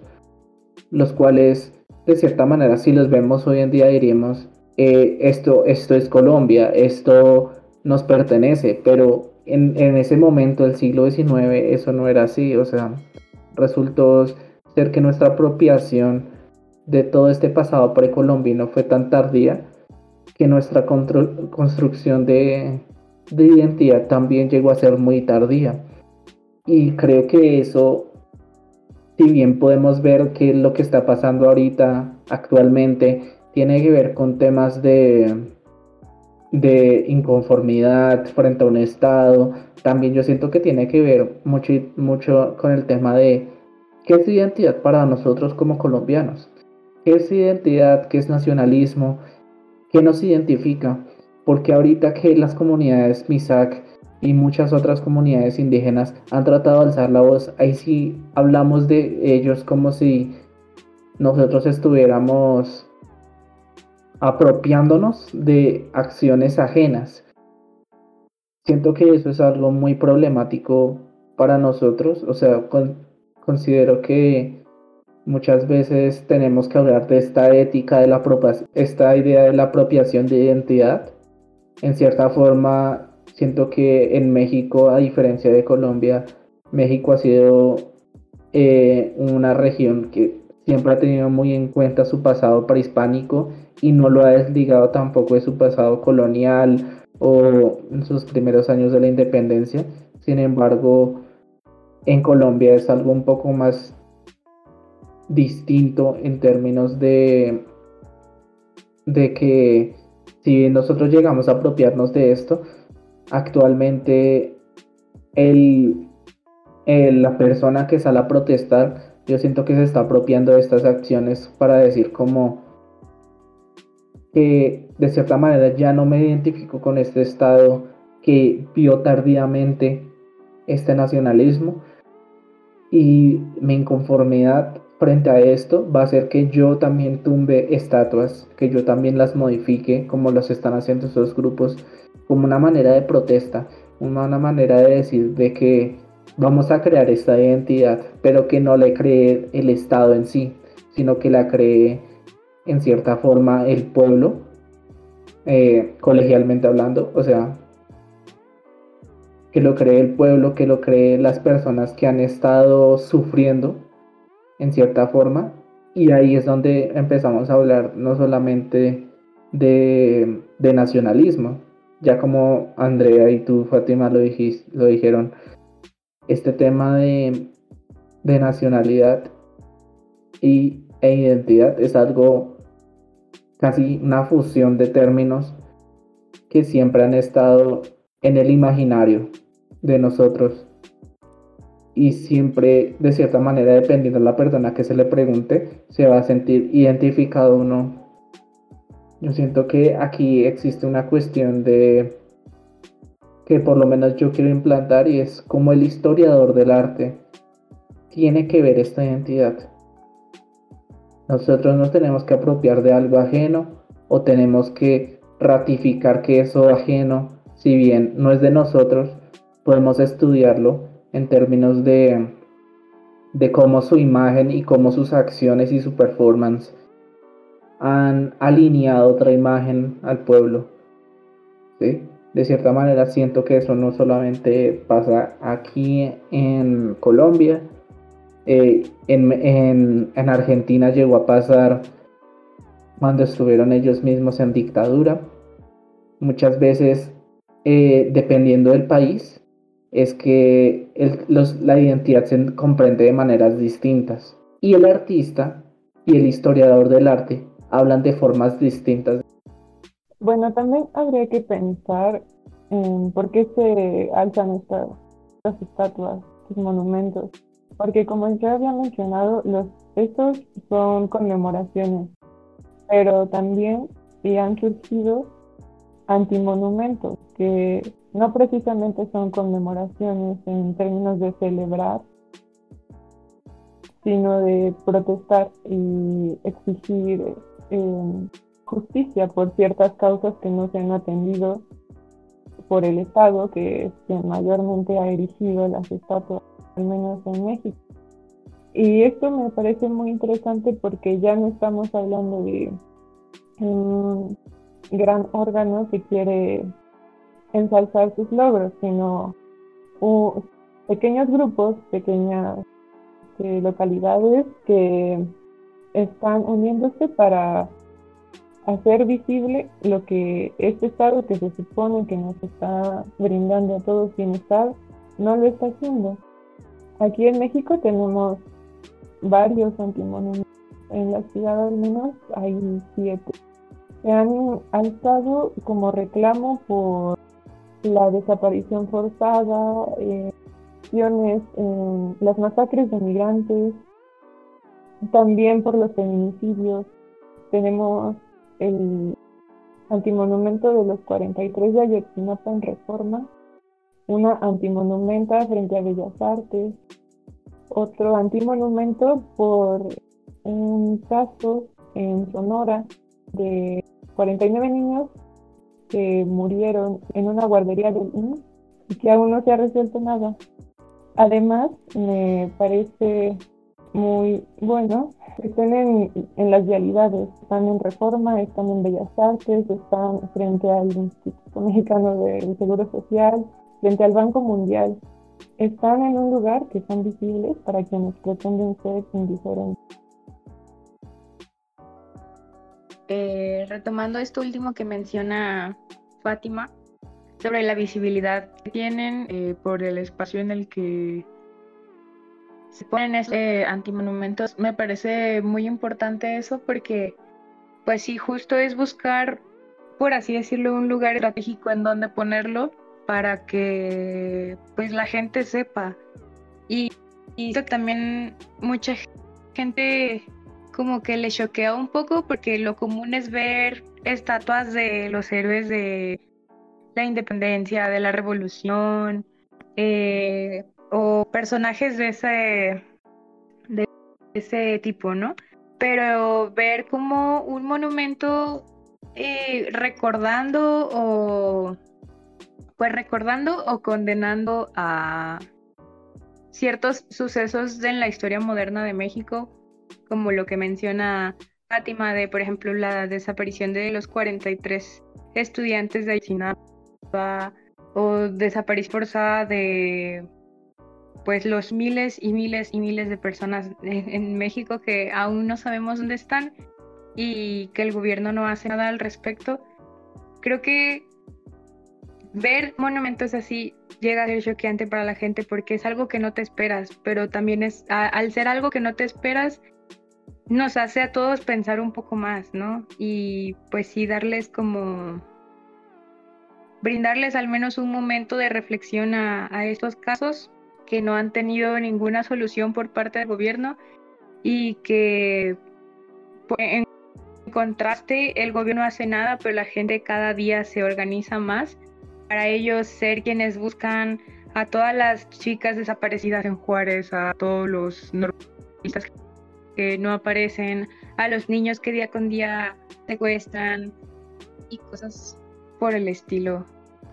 los cuales de cierta manera si los vemos hoy en día diríamos, eh, esto, esto es Colombia, esto nos pertenece, pero en, ese momento del siglo XIX eso no era así, o sea, resultó ser que nuestra apropiación de todo este pasado precolombino fue tan tardía que nuestra construcción de, identidad también llegó a ser muy tardía. Y creo que eso, si bien podemos ver que lo que está pasando ahorita, actualmente, tiene que ver con temas de, de inconformidad frente a un Estado, también yo siento que tiene que ver mucho, mucho con el tema de qué es identidad para nosotros como colombianos, qué es identidad, qué es nacionalismo, que nos identifica, porque ahorita que las comunidades MISAC y muchas otras comunidades indígenas han tratado de alzar la voz, ahí sí hablamos de ellos como si nosotros estuviéramos apropiándonos de acciones ajenas. Siento que eso es algo muy problemático para nosotros, o sea, considero que Muchas veces tenemos que hablar de esta ética, de la esta idea de la apropiación de identidad. En cierta forma, siento que en México, a diferencia de Colombia, México ha sido eh, una región que siempre ha tenido muy en cuenta su pasado prehispánico y no lo ha desligado tampoco de su pasado colonial o en sus primeros años de la independencia. Sin embargo, en Colombia es algo un poco más distinto en términos de, de que si nosotros llegamos a apropiarnos de esto, actualmente el, la persona que sale a protestar, yo siento que se está apropiando de estas acciones para decir como que de cierta manera ya no me identifico con este Estado que vio tardíamente este nacionalismo y mi inconformidad frente a esto va a ser que yo también tumbe estatuas, que yo también las modifique como los están haciendo esos grupos, como una manera de protesta, una manera de decir de que vamos a crear esta identidad, pero que no le cree el Estado en sí, sino que la cree en cierta forma el pueblo, eh, colegialmente hablando, o sea, que lo cree el pueblo, que lo cree las personas que han estado sufriendo en cierta forma. Y ahí es donde empezamos a hablar no solamente de, nacionalismo, ya como Andrea y tú, Fátima, lo, dijiste, lo dijeron, este tema de, de nacionalidad y, e identidad es algo casi una fusión de términos que siempre han estado en el imaginario de nosotros y siempre de cierta manera dependiendo de la persona que se le pregunte se va a sentir identificado o no. Yo siento que aquí existe una cuestión de que por lo menos yo quiero implantar y es como el historiador del arte tiene que ver esta identidad. Nosotros nos tenemos que apropiar de algo ajeno o tenemos que ratificar que eso ajeno, si bien no es de nosotros, podemos estudiarlo en términos de, de cómo su imagen y cómo sus acciones y su performance han alineado otra imagen al pueblo. De cierta manera siento que eso no solamente pasa aquí en Colombia, eh, en, Argentina llegó a pasar cuando estuvieron ellos mismos en dictadura. Muchas veces, eh, dependiendo del país, es que la identidad se comprende de maneras distintas. Y el artista y el historiador del arte hablan de formas distintas. Bueno, también habría que pensar en por qué se alzan estas, estatuas, estos monumentos porque como ya había mencionado, los, estos son conmemoraciones, pero también han surgido antimonumentos, que no precisamente son conmemoraciones en términos de celebrar, sino de protestar y exigir eh, justicia por ciertas causas que no se han atendido por el Estado, que es quien mayormente ha erigido las estatuas al menos en México. Y esto me parece muy interesante porque ya no estamos hablando de un gran órgano que quiere ensalzar sus logros, sino pequeños grupos, pequeñas eh, localidades que están uniéndose para hacer visible lo que este Estado que se supone que nos está brindando a todos bienestar no lo está haciendo. Aquí en México tenemos varios antimonumentos. En la ciudad al menos hay siete. Se han alzado como reclamo por la desaparición forzada, eh, las masacres de migrantes, también por los feminicidios. Tenemos el antimonumento de los 43 de Ayotzinapa en reforma, una antimonumenta frente a Bellas Artes, otro antimonumento por un caso en Sonora de 49 niños que murieron en una guardería del INS y que aún no se ha resuelto nada. Además, me parece muy bueno que estén en, en, las vialidades, están en Reforma, están en Bellas Artes, están frente al Instituto Mexicano del Seguro Social, frente al Banco Mundial. están en un lugar que son visibles para quienes pretenden ser indiferentes. Eh, retomando esto último que menciona Fátima, sobre la visibilidad que tienen eh, por el espacio en el que se ponen estos eh, antimonumentos, me parece muy importante eso porque, pues sí, justo es buscar, por así decirlo, un lugar estratégico en donde ponerlo para que pues la gente sepa. Y, y también mucha gente como que le choquea un poco porque lo común es ver estatuas de los héroes de la independencia, de la revolución, eh, o personajes de ese, de ese tipo, ¿no? Pero ver como un monumento eh, recordando o pues recordando o condenando a ciertos sucesos en la historia moderna de México, como lo que menciona Fátima de, por ejemplo, la desaparición de los 43 estudiantes de Ayotzinapa o desaparición forzada de pues los miles y miles y miles de personas en, México que aún no sabemos dónde están y que el gobierno no hace nada al respecto. Creo que ver monumentos así llega a ser choqueante para la gente porque es algo que no te esperas, pero también es, al ser algo que no te esperas, nos hace a todos pensar un poco más, ¿no? Y pues sí, darles como, brindarles al menos un momento de reflexión a, estos casos que no han tenido ninguna solución por parte del gobierno y que pues, en contraste el gobierno hace nada, pero la gente cada día se organiza más para ellos ser quienes buscan a todas las chicas desaparecidas en Juárez, a todos los normalistas que no aparecen, a los niños que día con día secuestran y cosas por el estilo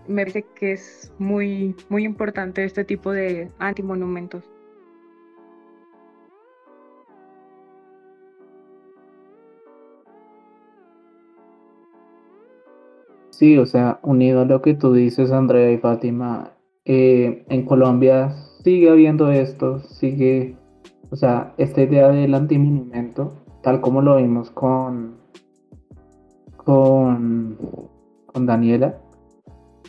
me parece que es muy, muy importante este tipo de antimonumentos. Sí, o sea, unido a lo que tú dices, Andrea y Fátima, eh, en Colombia sigue habiendo esto, sigue, o sea, esta idea del antimonumento, tal como lo vimos con, con, Daniela,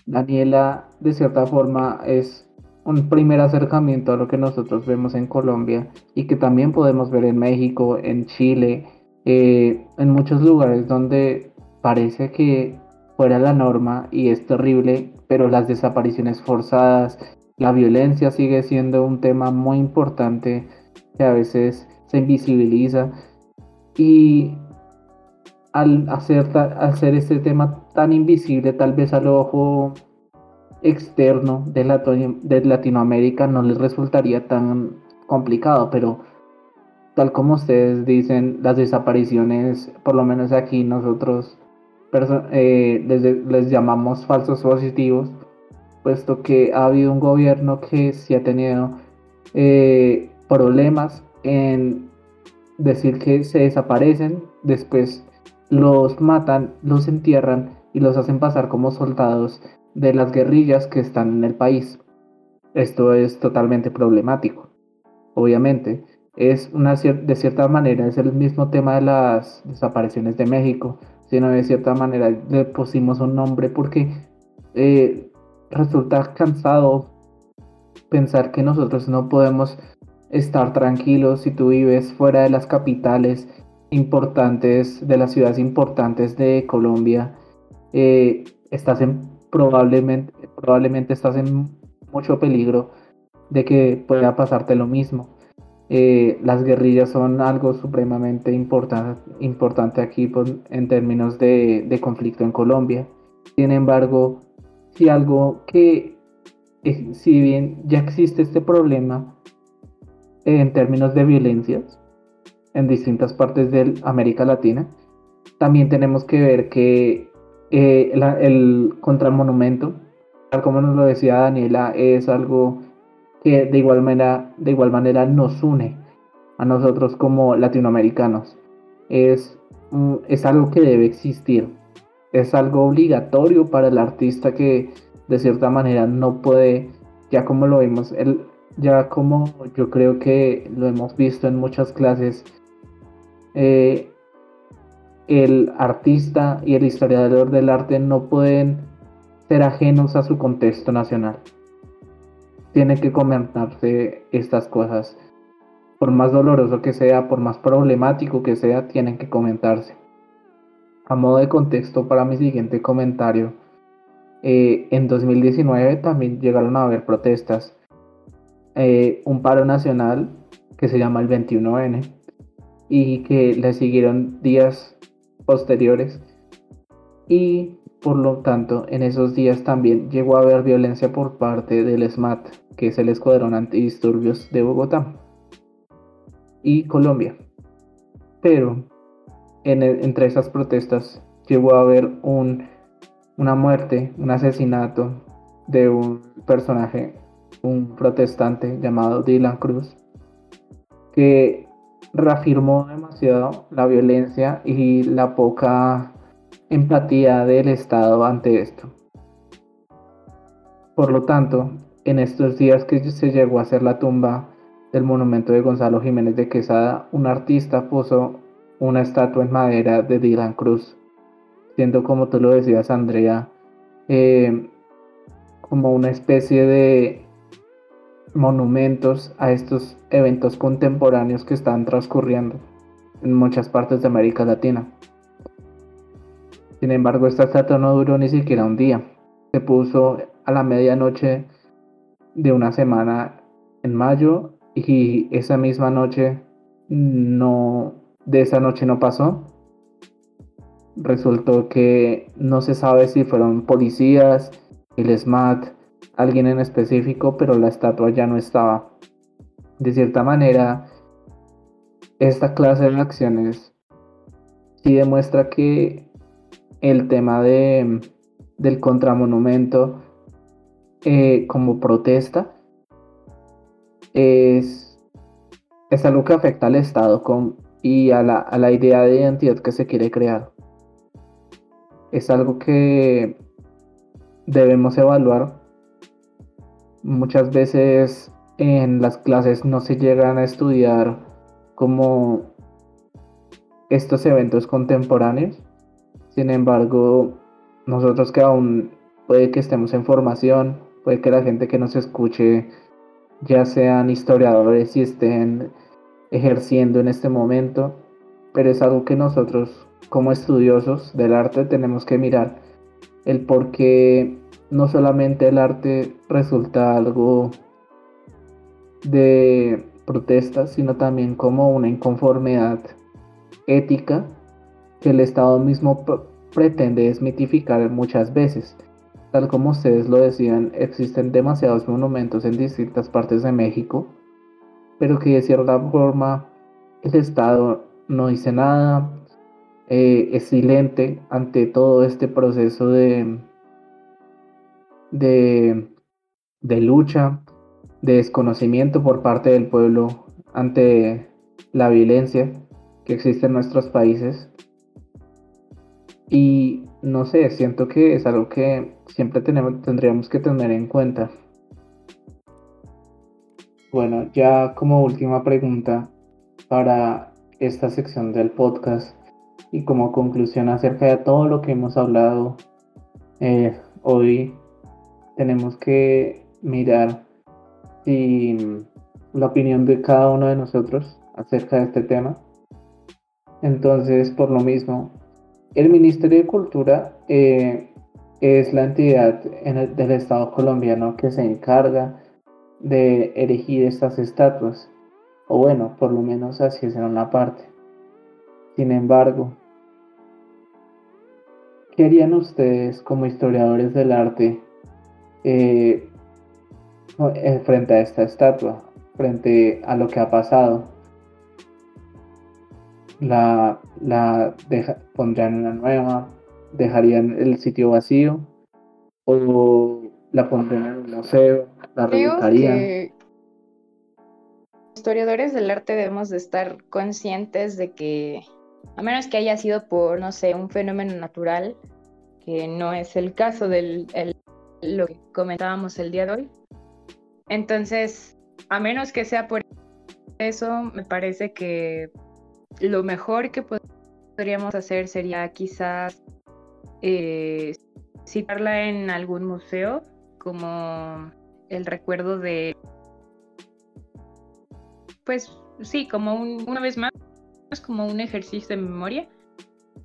Daniela, de cierta forma, es un primer acercamiento a lo que nosotros vemos en Colombia y que también podemos ver en México, en Chile, eh, en muchos lugares donde parece que fuera la norma y es terrible, pero las desapariciones forzadas, la violencia sigue siendo un tema muy importante que a veces se invisibiliza. Y al hacer, hacer este tema tan invisible, tal vez al ojo externo de, de Latinoamérica no les resultaría tan complicado, pero tal como ustedes dicen, las desapariciones, por lo menos aquí nosotros eh, les, les, llamamos falsos positivos, puesto que ha habido un gobierno que sí ha tenido eh, problemas en decir que se desaparecen, después los matan, los entierran y los hacen pasar como soldados de las guerrillas que están en el país. Esto es totalmente problemático. Obviamente, es una de cierta manera es el mismo tema de las desapariciones de México, sino de cierta manera le pusimos un nombre porque eh, resulta cansado pensar que nosotros no podemos estar tranquilos si tú vives fuera de las capitales importantes, de las ciudades importantes de Colombia, eh, estás en, probablemente, probablemente estás en mucho peligro de que pueda pasarte lo mismo. Eh, las guerrillas son algo supremamente importante aquí en términos de, de, conflicto en Colombia. Sin embargo, si algo que, eh, si bien ya existe este problema en términos de violencias, en distintas partes de América Latina. También tenemos que ver que eh, el contramonumento, tal como nos lo decía Daniela, es algo que de igual manera, de igual manera nos une a nosotros como latinoamericanos. Es, es algo que debe existir. Es algo obligatorio para el artista que de cierta manera no puede ya como lo vimos, el, ya como yo creo que lo hemos visto en muchas clases, eh, el artista y el historiador del arte no pueden ser ajenos a su contexto nacional. Tiene que comentarse estas cosas. Por más doloroso que sea, por más problemático que sea, tienen que comentarse. A modo de contexto para mi siguiente comentario, eh, en 2019 también llegaron a haber protestas. Eh, un paro nacional que se llama el 21N y que le siguieron días posteriores y por lo tanto en esos días también llegó a haber violencia por parte del SMAT, que es el Escuadrón Antidisturbios de Bogotá y Colombia. Pero entre esas protestas llegó a haber un, una muerte, un asesinato de un personaje, un protestante llamado Dylan Cruz, que reafirmó demasiado la violencia y la poca empatía del Estado ante esto. Por lo tanto, en estos días que se llegó a hacer la tumba del monumento de Gonzalo Jiménez de Quesada, un artista puso una estatua en madera de Dylan Cruz, siendo como tú lo decías, Andrea, eh, como una especie de monumentos a estos eventos contemporáneos que están transcurriendo en muchas partes de América Latina. Sin embargo, esta estatua no duró ni siquiera un día. Se puso a la medianoche de una semana en mayo y esa misma noche no de esa noche no pasó. Resultó que no se sabe si fueron policías, el SMAT, alguien en específico, pero la estatua ya no estaba. De cierta manera, esta clase de acciones sí demuestra que el tema de, del contramonumento eh, como protesta es, algo que afecta al Estado y a la, a la idea de identidad que se quiere crear. Es algo que debemos evaluar muchas veces en las clases no se llegan a estudiar como estos eventos contemporáneos. Sin embargo, nosotros que aún puede que estemos en formación, puede que la gente que nos escuche ya sean historiadores y estén ejerciendo en este momento, pero es algo que nosotros como estudiosos del arte tenemos que mirar el por qué no solamente el arte resulta algo de protesta, sino también como una inconformidad ética que el Estado mismo pretende desmitificar muchas veces. Tal como ustedes lo decían, existen demasiados monumentos en distintas partes de México, pero que de cierta forma el Estado no dice nada, eh, es silente ante todo este proceso de, de, lucha, de desconocimiento por parte del pueblo ante la violencia que existe en nuestros países. Y no sé, siento que es algo que siempre tenemos, tendríamos que tener en cuenta. Bueno, ya como última pregunta para esta sección del podcast y como conclusión acerca de todo lo que hemos hablado eh, hoy tenemos que mirar si la opinión de cada uno de nosotros acerca de este tema. Entonces, por lo mismo, el Ministerio de Cultura eh, es la entidad del Estado colombiano que se encarga de erigir estas estatuas, o bueno, por lo menos así es en una parte. Sin embargo, ¿qué harían ustedes como historiadores del arte eh, eh, frente a esta estatua, frente a lo que ha pasado. La, la pondrían una nueva, dejarían el sitio vacío o la pondrían en un museo, la reubicarían. historiadores del arte debemos de estar conscientes de que, a menos que haya sido por, no sé, un fenómeno natural, que no es el caso del lo que comentábamos el día de hoy, Entonces, a menos que sea por eso, me parece que lo mejor que podríamos hacer sería quizás eh, citarla en algún museo como el recuerdo de, pues sí, como una vez más, como un ejercicio de memoria.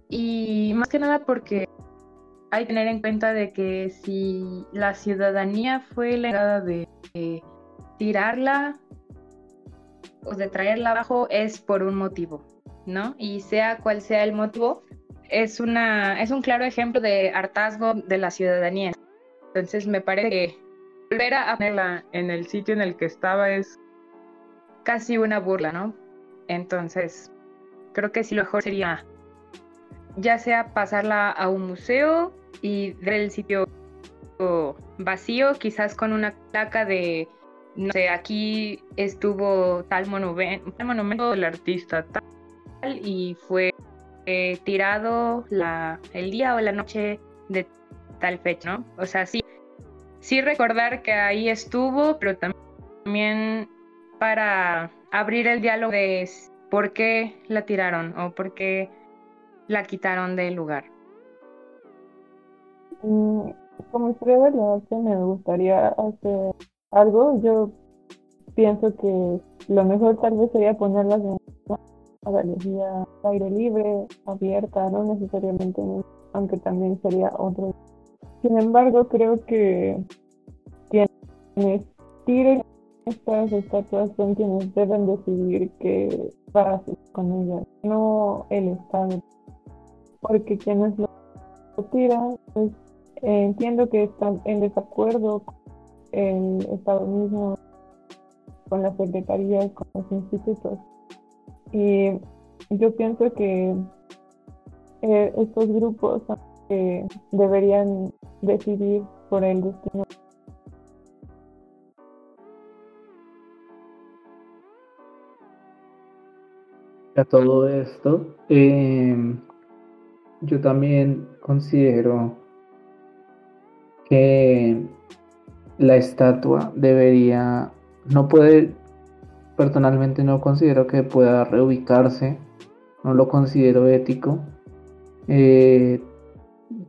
Y más que nada porque hay que tener en cuenta de que si la ciudadanía fue la de, de tirarla o de traerla abajo es por un motivo, ¿no? Y sea cual sea el motivo, es, una, es un claro ejemplo de hartazgo de la ciudadanía. Entonces me parece que volver a ponerla en el sitio en el que estaba es casi una burla, ¿no? Entonces, creo que sí lo mejor sería ya sea pasarla a un museo y ver el sitio vacío, quizás con una placa de, no sé, aquí estuvo tal, monumento, tal del artista tal y fue eh, tirado la, el día o la noche de tal fecha, ¿no? O sea, sí, sí recordar que ahí estuvo, pero también para abrir el diálogo de por qué la tiraron o por qué la quitaron del lugar. Mm, como historia de arte me gustaría hacer algo. Yo pienso que lo mejor tal vez sería ponerlas en una galería aire libre, abierta, no necesariamente, aunque también sería otro. Sin embargo, creo que quienes tiren estas estatuas son quienes deben decidir qué va a hacer con ellas, no el Estado. Porque quienes lo tiran, pues, entiendo que están en desacuerdo con el Estado mismo, con las secretarías, con los institutos. Y yo pienso que eh, estos grupos deberían decidir por el destino a todo esto, em, yo también considero que la estatua debería, no puede, personalmente no considero que pueda reubicarse, no lo considero ético. Eh,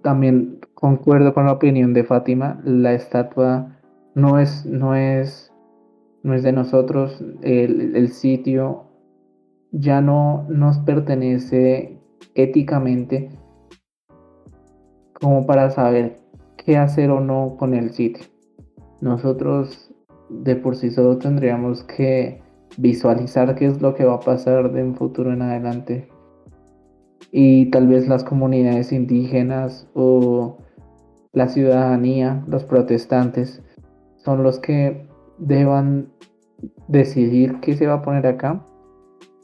también concuerdo con la opinión de Fátima, la estatua no es, no es, no es de nosotros, el, el sitio ya no nos pertenece éticamente como para saber qué hacer o no con el sitio. Nosotros de por sí solo tendríamos que visualizar qué es lo que va a pasar de un futuro en adelante. Y tal vez las comunidades indígenas o la ciudadanía, los protestantes, son los que deban decidir qué se va a poner acá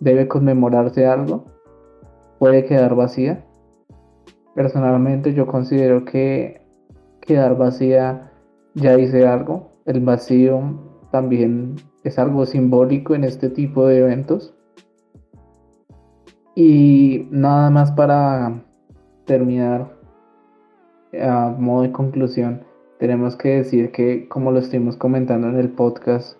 debe conmemorarse algo, puede quedar vacía. Personalmente yo considero que quedar vacía ya hice algo. El vacío también es algo simbólico en este tipo de eventos. Y nada más para terminar, a modo de conclusión, tenemos que decir que, como lo estuvimos comentando en el podcast,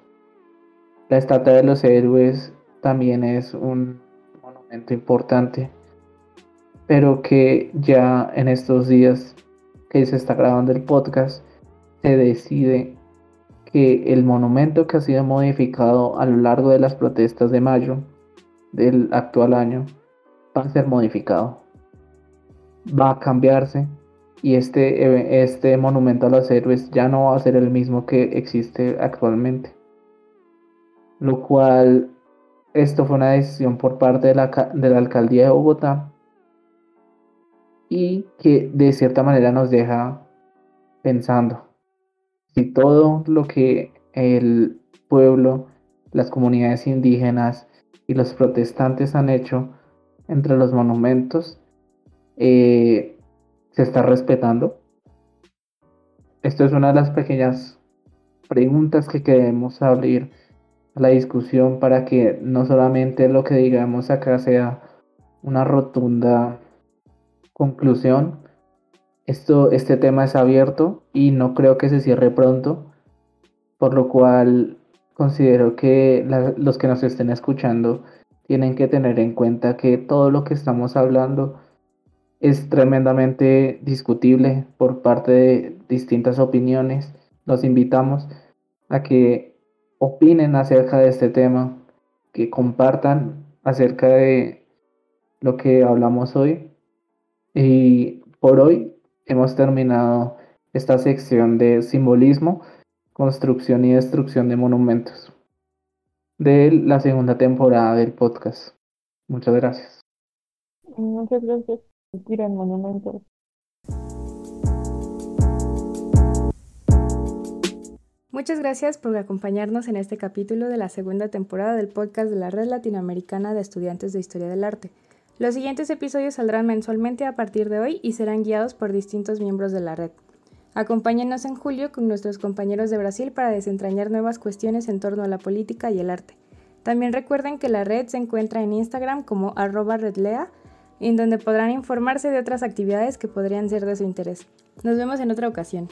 la estatua de los héroes también es un monumento importante, pero que ya en estos días que se está grabando el podcast, se decide que el monumento que ha sido modificado a lo largo de las protestas de mayo del actual año va a ser modificado. Va a cambiarse y este, este monumento a los héroes ya no va a ser el mismo que existe actualmente. Lo cual esto fue una decisión por parte de la, de la alcaldía de Bogotá y que de cierta manera nos deja pensando si todo lo que el pueblo, las comunidades indígenas y los protestantes han hecho entre los monumentos eh, se está respetando. Esto es una de las pequeñas preguntas que queremos abrir la discusión para que no solamente lo que digamos acá sea una rotunda conclusión. Esto, este tema es abierto y no creo que se cierre pronto por lo cual considero que los que nos estén escuchando tienen que tener en cuenta que todo lo que estamos hablando es tremendamente discutible por parte de distintas opiniones. Los invitamos a que opinen acerca de este tema, que compartan acerca de lo que hablamos hoy. Y por hoy hemos terminado esta sección de simbolismo, construcción y destrucción de monumentos de la segunda temporada del podcast. Muchas gracias. Muchas gracias. Tiran monumentos. Muchas gracias por acompañarnos en este capítulo de la segunda temporada del podcast de la Red Latinoamericana de Estudiantes de Historia del Arte. Los siguientes episodios saldrán mensualmente a partir de hoy y serán guiados por distintos miembros de la red. Acompáñenos en julio con nuestros compañeros de Brasil para desentrañar nuevas cuestiones en torno a la política y el arte. También recuerden que la red se encuentra en Instagram como arroba redlea, en donde podrán informarse de otras actividades que podrían ser de su interés. Nos vemos en otra ocasión.